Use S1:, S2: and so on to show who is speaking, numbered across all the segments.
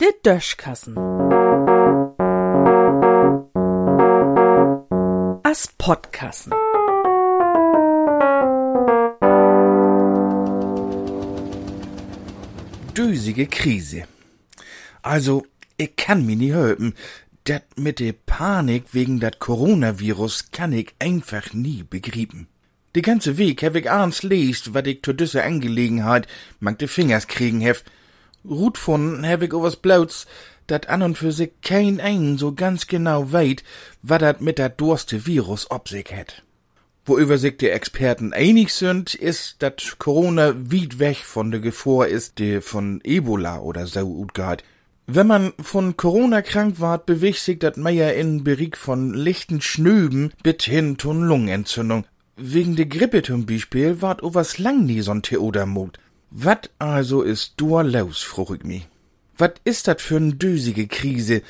S1: Der Döschkassen. As Podkassen.
S2: Düsige Krise. Also, ich kann mi nie höpen. Dat mit de Panik wegen dat Coronavirus kann ich einfach nie begrieben. Die ganze Weg hab ich abends lest, wat ich zu düsse Angelegenheit mang de Fingers kriegen hef. Rut von hab ich owas Blauts, dat an und für sich kein ein so ganz genau weit, wat dat mit dat durste Virus ob sich het. Worüber sich die Experten einig sind, ist, dat Corona weit weg von der Gefahr ist, die von Ebola oder so utgeht. Wenn man von Corona krank ward, bewegt sich dat Meier in Berieg von lichten Schnöben bis hin tun Lungenentzündung. Wegen der Grippe zum Beispiel ward owas lang nie so'n Theodermut. Wat also ist du los, fruch ich mi? Wat ist dat für n dösige Krise?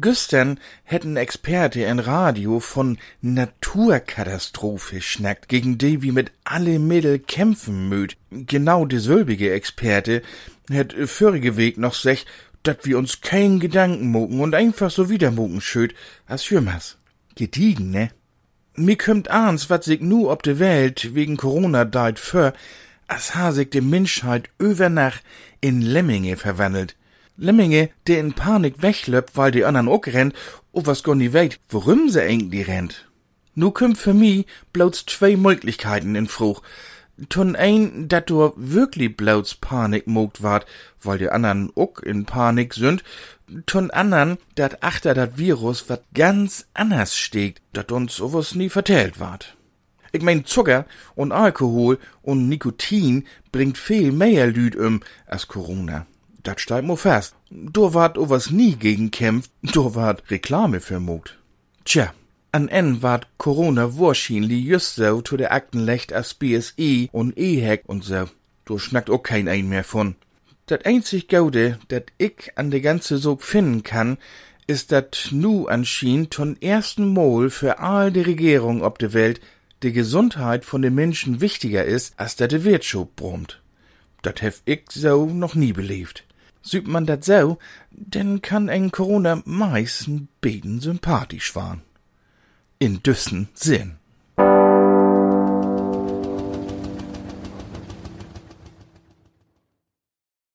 S2: Güstern hätten Experte in Radio von Naturkatastrophe schnackt, gegen die wie mit alle Mittel kämpfen möt. Genau dieselbige Experte hätt vorige Weg noch sech, dat wir uns kein Gedanken mogen und einfach so wieder mogen schöt, as jümmers. Gediegen, ne? Mir kümmt ahns, wat sich nu ob de Welt wegen Corona deit für, as ha sich de Menschheit über Nacht in Lemminge verwandelt. Lemminge, der in Panik weglöppt, weil die anderen auch rennt, o was gar nie weit, worum se eigentlich rennt. Nu kümmt für mi bloß zwei Möglichkeiten in Fruch. Ton ein, dat du wirklich bloß Panik mogt wart, weil die anderen auch in Panik sind, ton andern, dat achter dat Virus wat ganz anders steckt, dat uns sowas nie vertellt ward. Ich mein, Zucker und Alkohol und Nikotin bringt viel mehr Lüd um als Corona. Dat steigt mo fest. Do ward o was nie gegen kämpft, do ward Reklame für mogt. Tja, an en ward Corona wahrscheinlich just so zu der Aktenlecht als BSI und EHEC und so. Do schnackt auch kein ein mehr von. Dat einzig Gaude, dat ich an de ganze Sog finden kann, ist dat nu anscheinend ton ersten Mal für all de Regierung ob de Welt de Gesundheit von den Menschen wichtiger ist, als dat de Wirtschaft brummt. Dat hef ich so noch nie belebt. Sübt man dat so, denn kann ein Corona meist n beten sympathisch waren. In düssen Sinn.